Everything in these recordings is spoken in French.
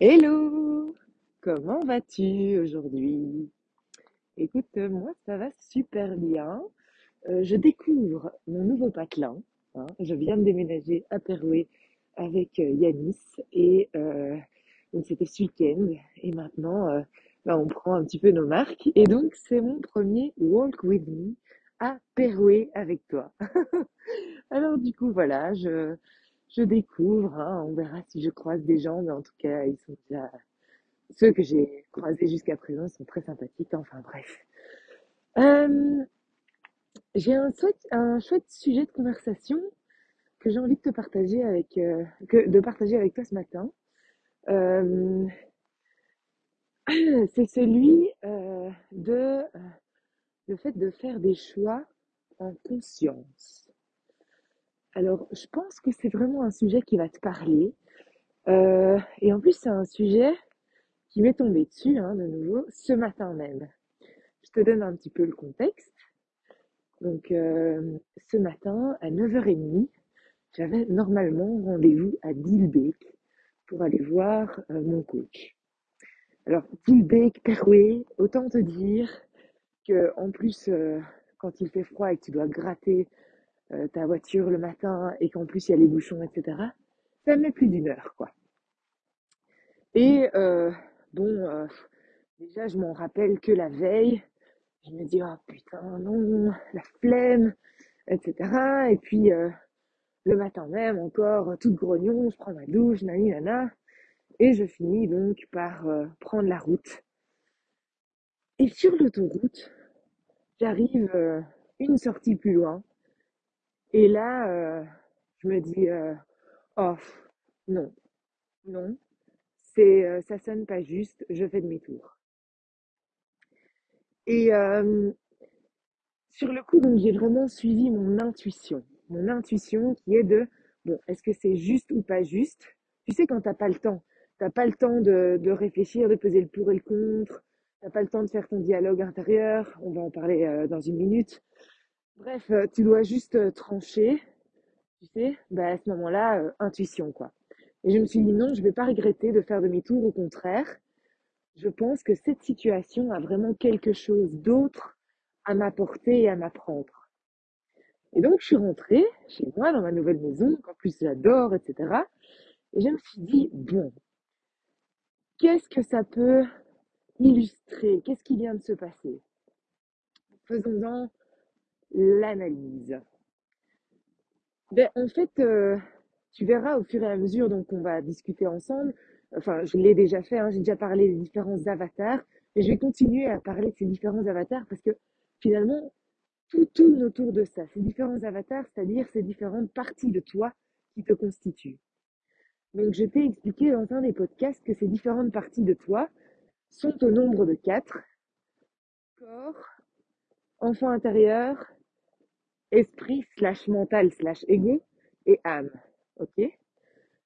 Hello! Comment vas-tu aujourd'hui? Écoute, moi ça va super bien. Euh, je découvre mon nouveau patelin. hein. Je viens de déménager à Perouet avec euh, Yanis et euh, donc c'était ce week-end et maintenant euh, bah, on prend un petit peu nos marques et donc c'est mon premier walk with me à Perouet avec toi. Alors du coup voilà, je je découvre, hein. On verra si je croise des gens, mais en tout cas ils sont déjà ceux que j'ai croisés jusqu'à présent sont très sympathiques. Enfin bref. Euh, j'ai un chouette, sujet de conversation que j'ai envie de partager avec, euh, de partager avec toi ce matin. Euh, c'est celui de le fait de faire des choix en conscience. Alors, je pense que c'est vraiment un sujet qui va te parler. Euh, et en plus, c'est un sujet qui m'est tombé dessus, hein, de nouveau, ce matin même. Je te donne un petit peu le contexte. Donc, euh, ce matin, à 9h30, j'avais normalement rendez-vous à Dilbeek pour aller voir euh, mon coach. Alors, Dilbeek, Perouet, autant te dire que en plus, euh, quand il fait froid et que tu dois gratter euh, ta voiture le matin et qu'en plus il y a les bouchons, etc., ça met plus d'une heure, quoi. Et euh, bon, euh, déjà, je m'en rappelle que la veille, je me dis, oh putain, non, la flemme, etc. Et puis, euh, le matin même, encore, toute grognon, je prends ma douche, nani, nana, et je finis donc par prendre la route. Et sur l'autoroute, j'arrive une sortie plus loin, et là, euh, je me dis, euh, oh, non, non, c'est, euh, ça sonne pas juste, je fais demi-tour. Et euh, sur le coup, donc, j'ai vraiment suivi mon intuition. Mon intuition qui est de, bon, est-ce que c'est juste ou pas juste? Tu sais, quand t'as pas le temps, t'as pas le temps de, de réfléchir, de peser le pour et le contre, t'as pas le temps de faire ton dialogue intérieur, on va en parler euh, dans une minute. Bref, euh, tu dois juste euh, trancher, tu sais, bah, à ce moment-là, euh, intuition, quoi. Et je me suis dit, non, je vais pas regretter de faire demi-tour, au contraire, je pense que cette situation a vraiment quelque chose d'autre à m'apporter et à m'apprendre. Et donc, je suis rentrée chez moi, dans ma nouvelle maison, qu'en plus j'adore, etc. Et je me suis dit, bon, qu'est-ce que ça peut illustrer? Qu'est-ce qui vient de se passer? Faisons-en l'analyse. Ben, en fait, euh, tu verras au fur et à mesure donc on va discuter ensemble. Enfin, je l'ai déjà fait, hein, j'ai déjà parlé des différents avatars, mais je vais continuer à parler de ces différents avatars parce que finalement, tout tourne autour de ça. Ces différents avatars, c'est-à-dire ces différentes parties de toi qui te constituent. Donc, je t'ai expliqué dans un des podcasts que ces différentes parties de toi sont au nombre de quatre. Corps, enfant intérieur, esprit slash mental slash ego et âme. Ok?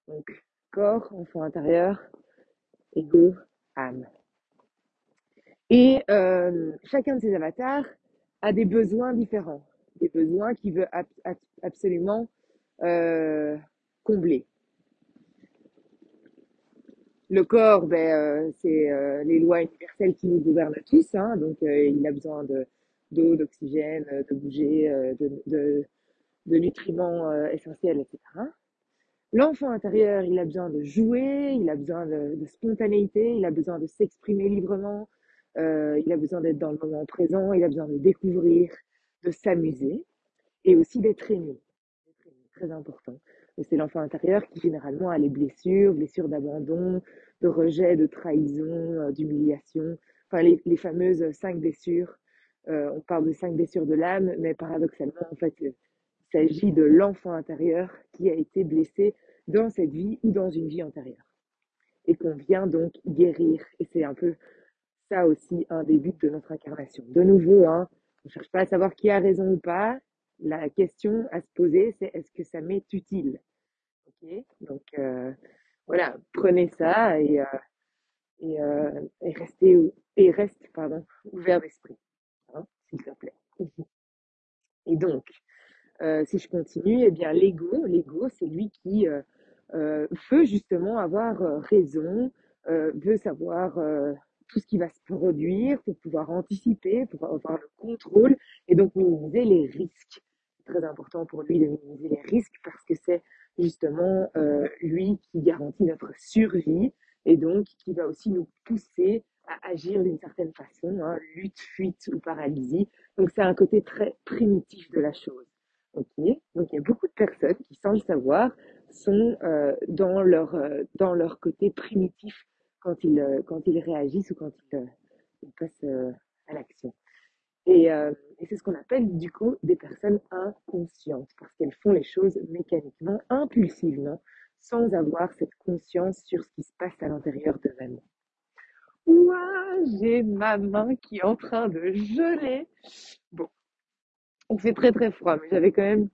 Donc, corps, enfant intérieur, ego, âme. Et euh, chacun de ces avatars a des besoins différents, des besoins qu'il veut ab- ab- absolument euh, combler. Le corps, ben, euh, c'est les lois universelles qui nous gouvernent tous, hein, donc il a besoin de d'eau, d'oxygène, euh, de bouger, euh, de, de, de nutriments euh, essentiels, etc. L'enfant intérieur, il a besoin de jouer, il a besoin de, spontanéité, il a besoin de s'exprimer librement, il a besoin d'être dans le moment présent, il a besoin de découvrir, de s'amuser et aussi d'être aimé. Très important. C'est l'enfant intérieur qui généralement a les blessures, blessures d'abandon, de rejet, de trahison, d'humiliation, enfin les, les fameuses cinq blessures. Euh, on parle de cinq blessures de l'âme, mais paradoxalement, en fait, il s'agit de l'enfant intérieur qui a été blessé dans cette vie ou dans une vie antérieure et qu'on vient donc guérir. Et c'est un peu ça aussi un des buts de notre incarnation. De nouveau, hein, on ne cherche pas à savoir qui a raison ou pas. La question à se poser, c'est est-ce que ça m'est utile? Donc euh, voilà, prenez ça et, euh, et, restez et reste pardon ouvert d'esprit, s'il te plaît. Et donc, euh, si je continue, eh bien l'ego, l'ego, c'est lui qui euh, euh, veut justement avoir raison, veut savoir tout ce qui va se produire pour pouvoir anticiper, pour avoir le contrôle et donc minimiser les risques. C'est très important pour lui de minimiser les risques parce que c'est justement lui qui garantit notre survie et donc qui va aussi nous pousser à agir d'une certaine façon, hein, lutte, fuite ou paralysie. Donc c'est un côté très primitif de la chose. Ok, donc il y a beaucoup de personnes qui, sans le savoir, sont euh, dans leur euh, dans leur côté primitif quand ils euh, quand ils réagissent ou quand ils, euh, ils passent euh, à l'action. Et, euh, et c'est ce qu'on appelle du coup des personnes inconscientes parce qu'elles font les choses mécaniquement, impulsivement, sans avoir cette conscience sur ce qui se passe à l'intérieur d'eux-mêmes. Ouah, j'ai ma main qui est en train de geler. Bon, il fait très très froid, mais j'avais quand même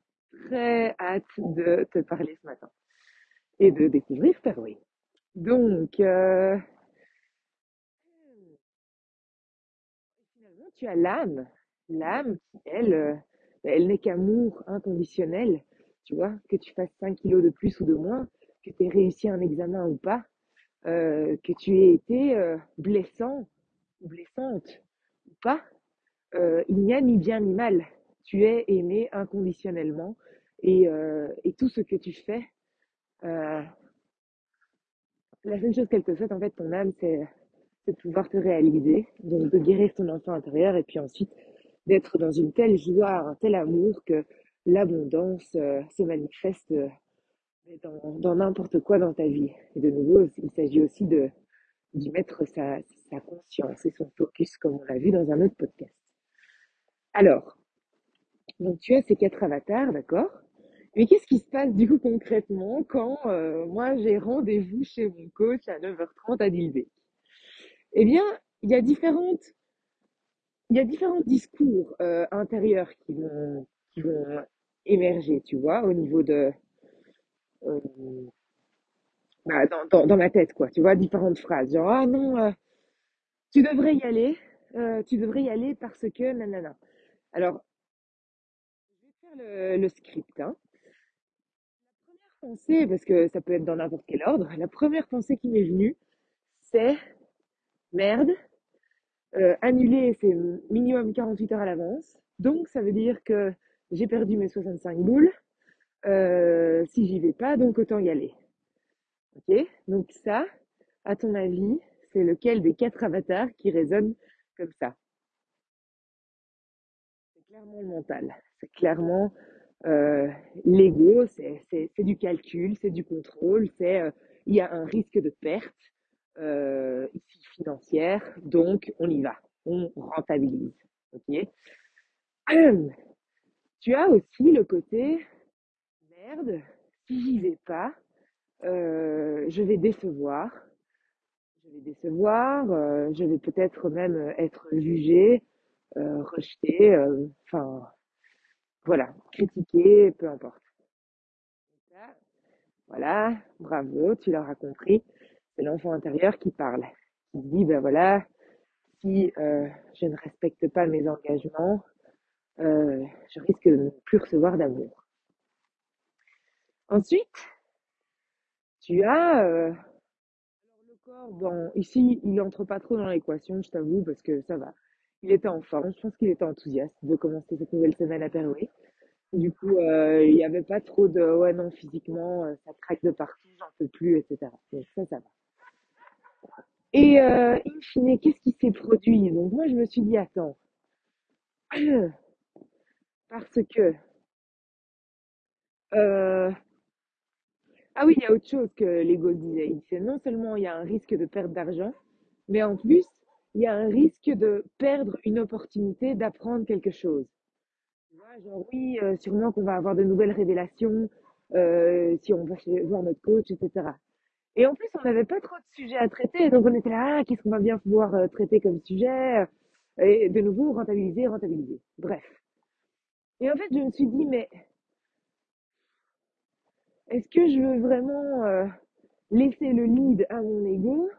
très hâte de te parler ce matin et de découvrir Fairway. Donc, euh, finalement, tu as l'âme. L'âme elle, euh, elle n'est qu'amour inconditionnel. Tu vois, que tu fasses 5 kilos de plus ou de moins, que tu aies réussi un examen ou pas, euh, que tu aies été euh, blessant ou blessante ou pas, euh, il n'y a ni bien ni mal. Tu es aimé inconditionnellement et, et tout ce que tu fais, la seule chose qu'elle te souhaite, en fait, ton âme, c'est de pouvoir te réaliser, donc de guérir ton enfant intérieur et puis ensuite d'être dans une telle joie, un tel amour que l'abondance se manifeste dans n'importe quoi dans ta vie. Et de nouveau, il s'agit aussi de d'y mettre sa, sa conscience et son focus, comme on l'a vu dans un autre podcast. Alors, donc tu as ces quatre avatars, d'accord? Mais qu'est-ce qui se passe du coup concrètement quand euh, moi j'ai rendez-vous chez mon coach à 9h30 à Dilbeek? Eh bien, il y a différentes, il y a différents discours euh, intérieurs qui vont, qui vont émerger, tu vois, au niveau de, euh, bah, dans, dans, dans ma tête, quoi, tu vois, différentes phrases, genre, ah non, euh, tu devrais y aller, euh, tu devrais y aller parce que, nanana. Alors, je vais faire le, le script, hein. Première pensée, parce que ça peut être dans n'importe quel ordre, la première pensée qui m'est venue, c'est, merde, annuler, c'est minimum 48 heures à l'avance. Donc, ça veut dire que j'ai perdu mes 65 boules. Euh, si j'y vais pas, donc autant y aller. Ok? Donc ça, à ton avis, c'est lequel des quatre avatars qui résonne comme ça? C'est clairement le mental. C'est clairement euh, l'ego. C'est c'est c'est du calcul, c'est du contrôle. C'est euh, il y a un risque de perte euh, financière, donc on y va, on rentabilise. Ok? Tu as aussi le côté merde. Si j'y vais pas, euh, je vais décevoir. Je vais décevoir. euh, je vais peut-être même être jugé, euh, rejeté. euh, Enfin, voilà, critiqué, peu importe. Voilà, bravo, tu l'auras compris. C'est l'enfant intérieur qui parle, qui dit ben voilà, si je ne respecte pas mes engagements, je risque de ne plus recevoir d'amour. Ensuite, tu as euh, le corps. Bon, ici, il entre pas trop dans l'équation, je t'avoue, parce que ça va. Il était en forme, je pense qu'il était enthousiaste de commencer cette nouvelle semaine à Perouet. Du coup, euh, il n'y avait pas trop de ouais non physiquement, euh, ça craque de partout, j'en peux plus, etc. Ça, ça va. Et euh, in fine, qu'est-ce qui s'est produit? Donc moi, je me suis dit, attends, parce que euh, ah oui, il y a autre chose que l'ego disait. Il disait non seulement il y a un risque de perte d'argent, mais en plus, il y a un risque de perdre une opportunité d'apprendre quelque chose. Tu vois, genre oui, euh, sûrement qu'on va avoir de nouvelles révélations euh, si on va voir notre coach, etc. Et en plus, on n'avait pas trop de sujets à traiter, donc on était là, ah, qu'est-ce qu'on va bien pouvoir euh, traiter comme sujet? Et de nouveau, rentabiliser, rentabiliser. Bref. Et en fait, je me suis dit, mais est-ce que je veux vraiment euh, laisser le lead à mon ego,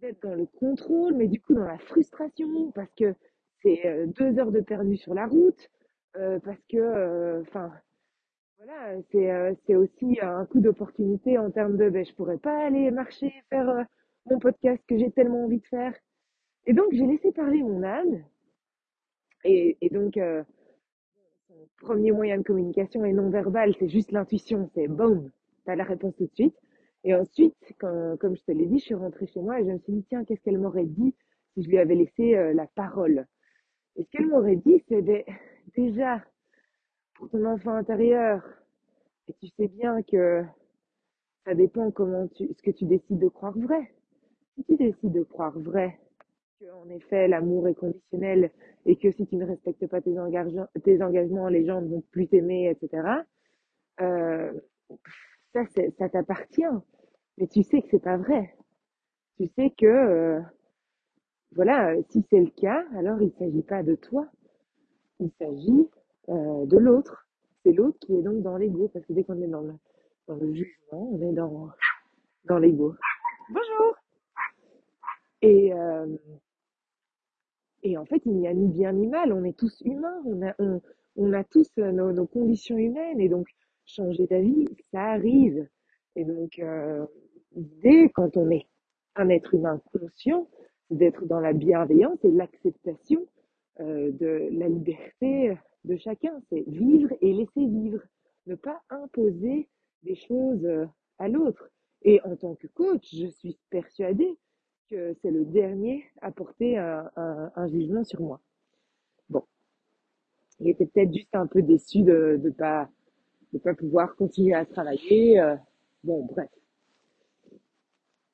d'être dans le contrôle, mais du coup dans la frustration, parce que c'est euh, deux heures de perdu sur la route, euh, parce que, enfin, voilà, c'est c'est aussi un coup d'opportunité en termes de, ben, je pourrais pas aller marcher, faire mon podcast que j'ai tellement envie de faire. Et donc, j'ai laissé parler mon âme. Et, donc, premier moyen de communication est non verbal, c'est juste l'intuition, c'est boum, t'as la réponse tout de suite. Et ensuite, quand, comme je te l'ai dit, je suis rentrée chez moi et je me suis dit, tiens, qu'est-ce qu'elle m'aurait dit si je lui avais laissé euh, la parole? Et ce qu'elle m'aurait dit, c'est ben, déjà, pour ton enfant intérieur, et tu sais bien que ça dépend comment tu, ce que tu décides de croire vrai. Si tu décides de croire vrai, que en effet l'amour est conditionnel et que si tu ne respectes pas tes, engagements, tes engagements les gens ne vont plus t'aimer, etc. Euh, ça, ça t'appartient. Mais tu sais que c'est pas vrai. Tu sais que, euh, voilà, si c'est le cas, alors il ne s'agit pas de toi. Il s'agit euh, de l'autre. C'est l'autre qui est donc dans l'ego, parce que dès qu'on est dans le, dans le jugement, on est dans, dans l'ego. Bonjour Et, euh, et en fait, il n'y a ni bien ni mal, on est tous humains, on a, tous nos, nos conditions humaines, et donc changer d'avis, ça arrive. Et donc, euh, l'idée, quand on est un être humain conscient, d'être dans la bienveillance et l'acceptation euh, de la liberté de chacun. C'est vivre et laisser vivre. Ne pas imposer des choses euh, à l'autre. Et en tant que coach, je suis persuadée que c'est le dernier à porter un, un, jugement sur moi. Bon. Il était peut-être juste un peu déçu de ne pas, de pas pouvoir continuer à travailler. Euh, bon, bref.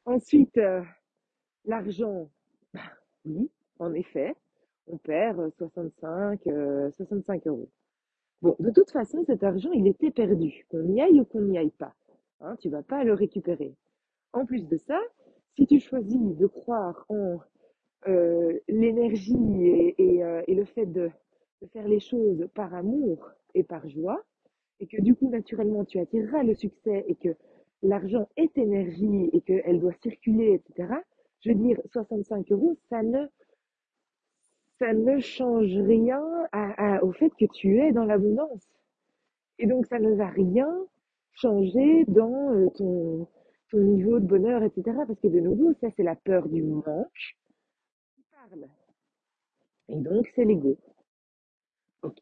Ensuite, euh, l'argent. Bah, oui, en effet, on perd 65, euh, 65 euros. Bon, de toute façon, cet argent, il était perdu, qu'on y aille ou qu'on n'y aille pas. Hein, tu vas pas le récupérer. En plus de ça, si tu choisis de croire en euh, l'énergie euh, et, le fait de, faire les choses par amour et par joie, et que du coup, naturellement, tu attireras le succès et que l'argent est énergie et qu'elle doit circuler, etc., je veux dire, 65 euros, ça ne ça ne change rien au fait que tu es dans l'abondance. Et donc, ça ne va rien changer dans euh, ton, niveau de bonheur, etc. Parce que de nouveau, ça, c'est la peur du manque qui parle. Et donc, c'est l'ego. Ok.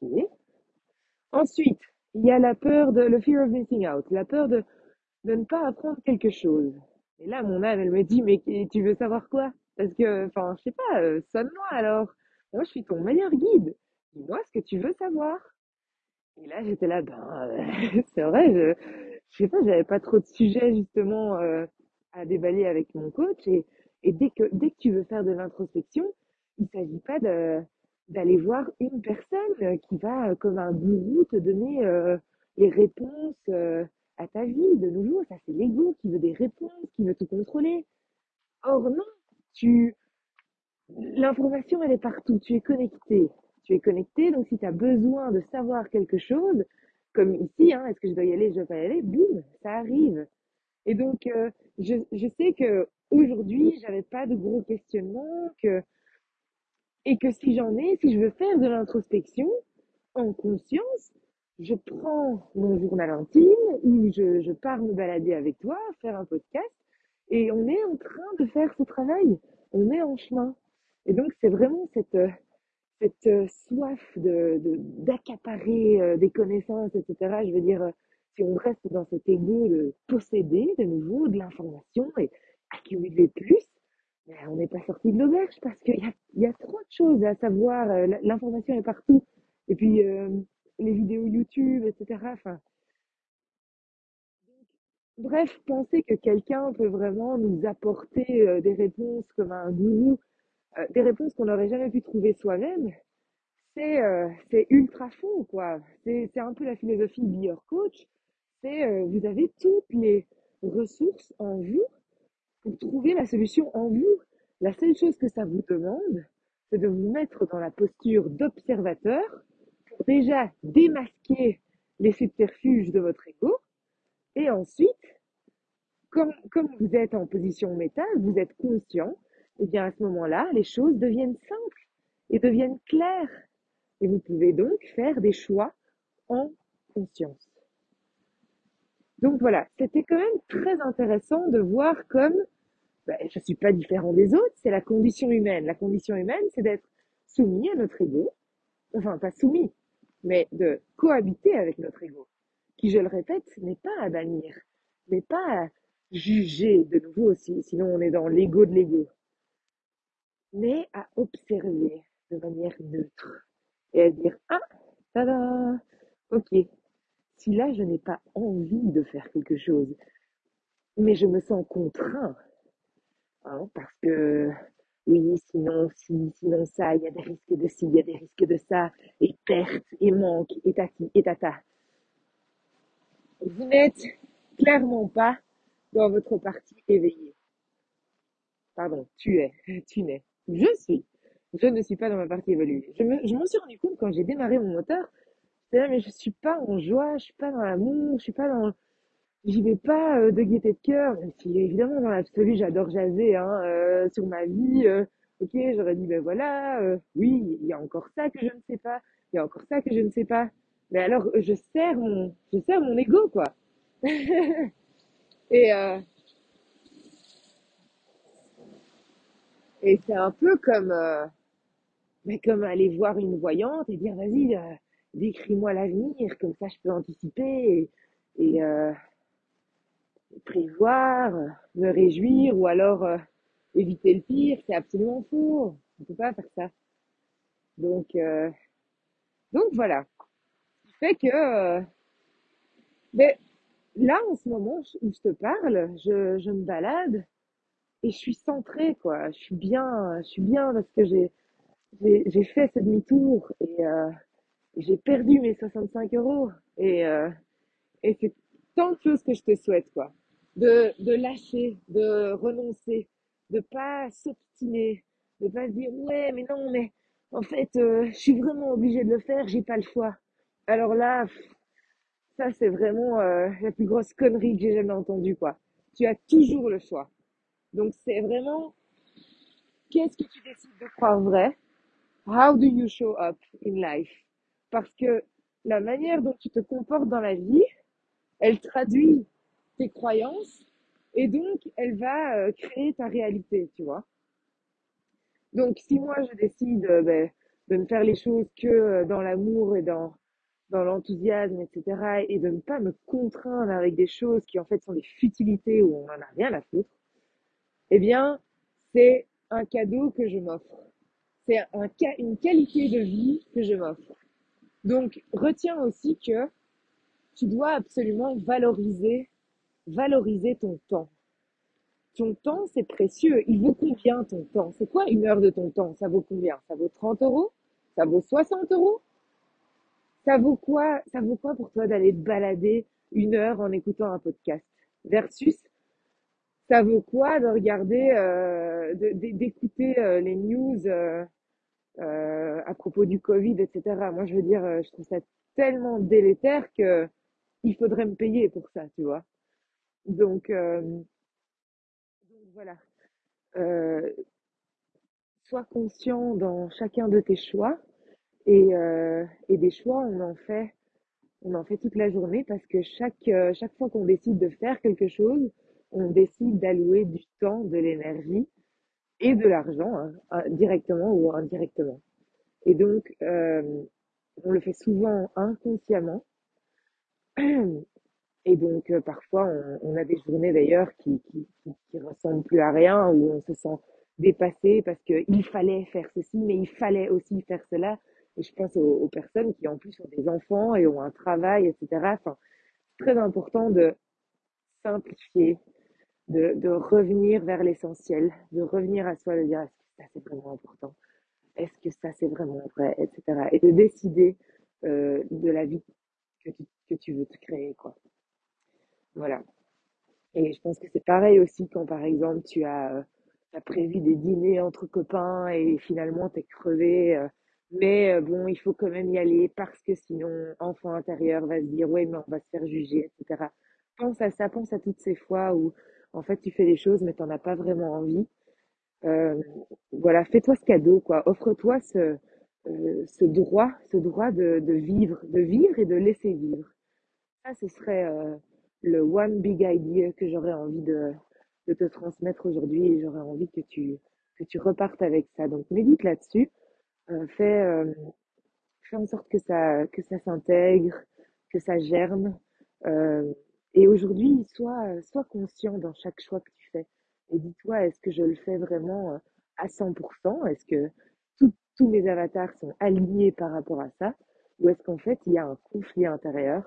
Ensuite, il y a la peur de, le fear of missing out, la peur de, de ne pas apprendre quelque chose. Et là, mon âme, elle me dit, mais tu veux savoir quoi? Parce que, enfin, je sais pas, euh, sonne-moi alors. Moi, je suis ton meilleur guide. Dis-moi ce que tu veux savoir. Et là, j'étais là, ben, euh, c'est vrai, je, je sais pas, j'avais pas trop de sujets justement euh, à déballer avec mon coach. Et, dès que dès que tu veux faire de l'introspection, il s'agit pas d'aller voir une personne qui va, comme un gourou, te donner euh, les réponses euh, à ta vie. De nouveau, ça c'est l'ego qui veut des réponses, qui veut tout contrôler. Or non, tu L'information, elle est partout. Tu es connecté. Tu es connecté, donc si tu as besoin de savoir quelque chose, comme ici, hein, est-ce que je dois y aller, je dois pas y aller, boum, ça arrive. Et donc, euh, je, je sais que aujourd'hui, j'avais pas de gros questionnements, que, et que si j'en ai, si je veux faire de l'introspection en conscience, je prends mon journal intime ou je, je pars me balader avec toi, faire un podcast, et on est en train de faire ce travail. On est en chemin. Et donc, c'est vraiment cette, euh, cette euh, soif d'accaparer euh, des connaissances, etc. Je veux dire, si on reste dans cet égo de posséder de nouveau de l'information et accumuler plus, ben, on n'est pas sorti de l'auberge parce qu'il y a, y a trop de choses à savoir. L'information est partout. Et puis, euh, les vidéos YouTube, etc. Enfin, bref, penser que quelqu'un peut vraiment nous apporter des réponses comme un gourou euh, des réponses qu'on n'aurait jamais pu trouver soi-même, c'est euh, ultra faux, quoi. C'est un peu la philosophie Be Your Coach. C'est euh, vous avez toutes les ressources en vous pour trouver la solution en vous. La seule chose que ça vous demande, c'est de vous mettre dans la posture d'observateur pour déjà démasquer les subterfuges de votre ego et ensuite, comme, comme vous êtes en position métal, vous êtes conscient eh bien à ce moment-là, les choses deviennent simples et deviennent claires. Et vous pouvez donc faire des choix en conscience. Donc voilà, c'était quand même très intéressant de voir comme ben, je suis pas différent des autres, c'est la condition humaine. La condition humaine, c'est d'être soumis à notre ego. Enfin, pas soumis, mais de cohabiter avec notre ego. Qui, je le répète, n'est pas à bannir, n'est pas à juger de nouveau aussi, sinon on est dans l'ego de l'ego, mais à observer de manière neutre et à dire, ah, tada, ok, si là je n'ai pas envie de faire quelque chose, mais je me sens contraint, hein, parce que oui, sinon, si, sinon ça, il y a des risques de ci, il y a des risques de ça, et perte, et manque, et tati, et tata. Vous n'êtes clairement pas dans votre partie éveillée. Pardon, tu es, tu n'es. Je suis. Je ne suis pas dans ma partie évoluée. Je je m'en suis rendu compte quand j'ai démarré mon moteur. C'est mais je suis pas en joie, je suis pas dans l'amour, je suis pas dans, j'y vais pas euh, de gaieté de cœur, si évidemment dans l'absolu j'adore jaser hein, euh, sur ma vie. euh, ok, j'aurais dit ben voilà, euh, oui, il y a encore ça que je ne sais pas, il y a encore ça que je ne sais pas. Mais alors je sers mon, je sers mon ego quoi. Et et c'est un peu comme euh, mais comme aller voir une voyante et dire vas-y euh, décris-moi l'avenir, comme ça je peux anticiper et, euh, prévoir, me réjouir ou alors euh, éviter le pire, c'est absolument faux. On peut pas faire ça. Donc, euh, donc voilà. Ce qui fait que, euh, ben, là, en ce moment où je te parle, je, je me balade et je suis centrée, quoi. Je suis bien, je suis bien parce que j'ai, j'ai, fait ce demi-tour et euh, j'ai perdu mes 65 euros. Et, euh, et c'est tant de choses que je te souhaite, quoi. De, de lâcher, de renoncer, de pas s'obstiner, de pas se dire, ouais, mais non, mais en fait, euh, je suis vraiment obligée de le faire, j'ai pas le choix. Alors là, ça, c'est vraiment la plus grosse connerie que j'ai jamais entendue, quoi. Tu as toujours le choix. Donc, c'est vraiment, qu'est-ce que tu décides de croire vrai? How do you show up in life? Parce que la manière dont tu te comportes dans la vie, elle traduit tes croyances et donc elle va euh, créer ta réalité, tu vois? Donc si moi je décide euh, ben, de ne faire les choses que euh, dans l'amour et dans dans l'enthousiasme, etc., et de ne pas me contraindre avec des choses qui en fait sont des futilités où on n'en a rien à foutre, eh bien c'est un cadeau que je m'offre. C'est une qualité de vie que je m'offre. Donc retiens aussi que tu dois absolument valoriser valoriser ton temps. Ton temps, c'est précieux. Il vaut combien ton temps? C'est quoi une heure de ton temps? Ça vaut combien? Ça vaut 30 euros? Ça vaut 60 euros? Ça vaut quoi? Ça vaut quoi pour toi d'aller balader une heure en écoutant un podcast? Versus, ça vaut quoi de regarder, euh, d'écouter euh, les news euh, euh, à propos du Covid, etc. Moi, je veux dire, euh, je trouve ça tellement délétère que il faudrait me payer pour ça, tu vois? Donc, euh, donc voilà. Sois conscient dans chacun de tes choix et, et des choix, on en fait, on en fait toute la journée parce que chaque, chaque fois qu'on décide de faire quelque chose, on décide d'allouer du temps, de l'énergie et de l'argent, hein, euh, directement ou indirectement. Et donc, euh, on le fait souvent inconsciemment. Et donc, euh, parfois, on, a des journées d'ailleurs qui, qui ressemblent plus à rien, où on se sent dépassé parce qu'il fallait faire ceci, mais il fallait aussi faire cela. Et je pense aux, aux personnes qui en plus ont des enfants et ont un travail, etc. Enfin, c'est très important de simplifier, de, de revenir vers l'essentiel, de revenir à soi, de dire est-ce que ça c'est vraiment important, est-ce que ça c'est vraiment vrai, etc. Et de décider euh, de la vie que tu, que tu veux te créer, quoi. Voilà. Et je pense que c'est pareil aussi quand, par exemple, tu as, euh, t'as prévu des dîners entre copains et finalement t'es crevé. euh, mais bon, il faut quand même y aller parce que sinon, enfant intérieur va se dire, ouais, mais on va se faire juger, etc. Pense à ça, pense à toutes ces fois où, en fait, tu fais des choses, mais t'en as pas vraiment envie. Euh, voilà, fais-toi ce cadeau, quoi. Offre-toi ce, euh, ce droit, ce droit de, de vivre, de vivre et de laisser vivre. Ça, ce serait euh, le one big idea que j'aurais envie de, de te transmettre aujourd'hui et j'aurais envie que tu, que tu repartes avec ça. Donc médite là-dessus, fais, fais en sorte que ça, que ça s'intègre, que ça germe. Et aujourd'hui, sois, sois conscient dans chaque choix que tu fais. Et dis-toi, est-ce que je le fais vraiment à 100% Est-ce que tous mes avatars sont alignés par rapport à ça? Ou est-ce qu'en fait, il y a un conflit intérieur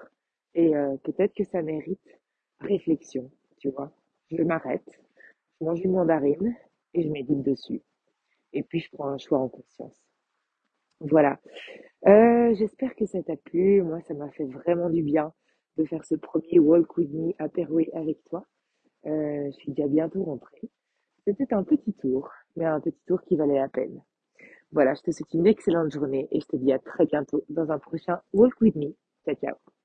et peut-être que ça mérite réflexion, tu vois? Je m'arrête, je mange une mandarine et je médite dessus. Et puis, je prends un choix en conscience. Voilà. Euh, j'espère que ça t'a plu. Moi, ça m'a fait vraiment du bien de faire ce premier Walk With Me à Perouet avec toi. Euh, je suis déjà bientôt rentrée. C'était un petit tour, mais un petit tour qui valait la peine. Voilà, je te souhaite une excellente journée et je te dis à très bientôt dans un prochain Walk With Me. Ciao, ciao.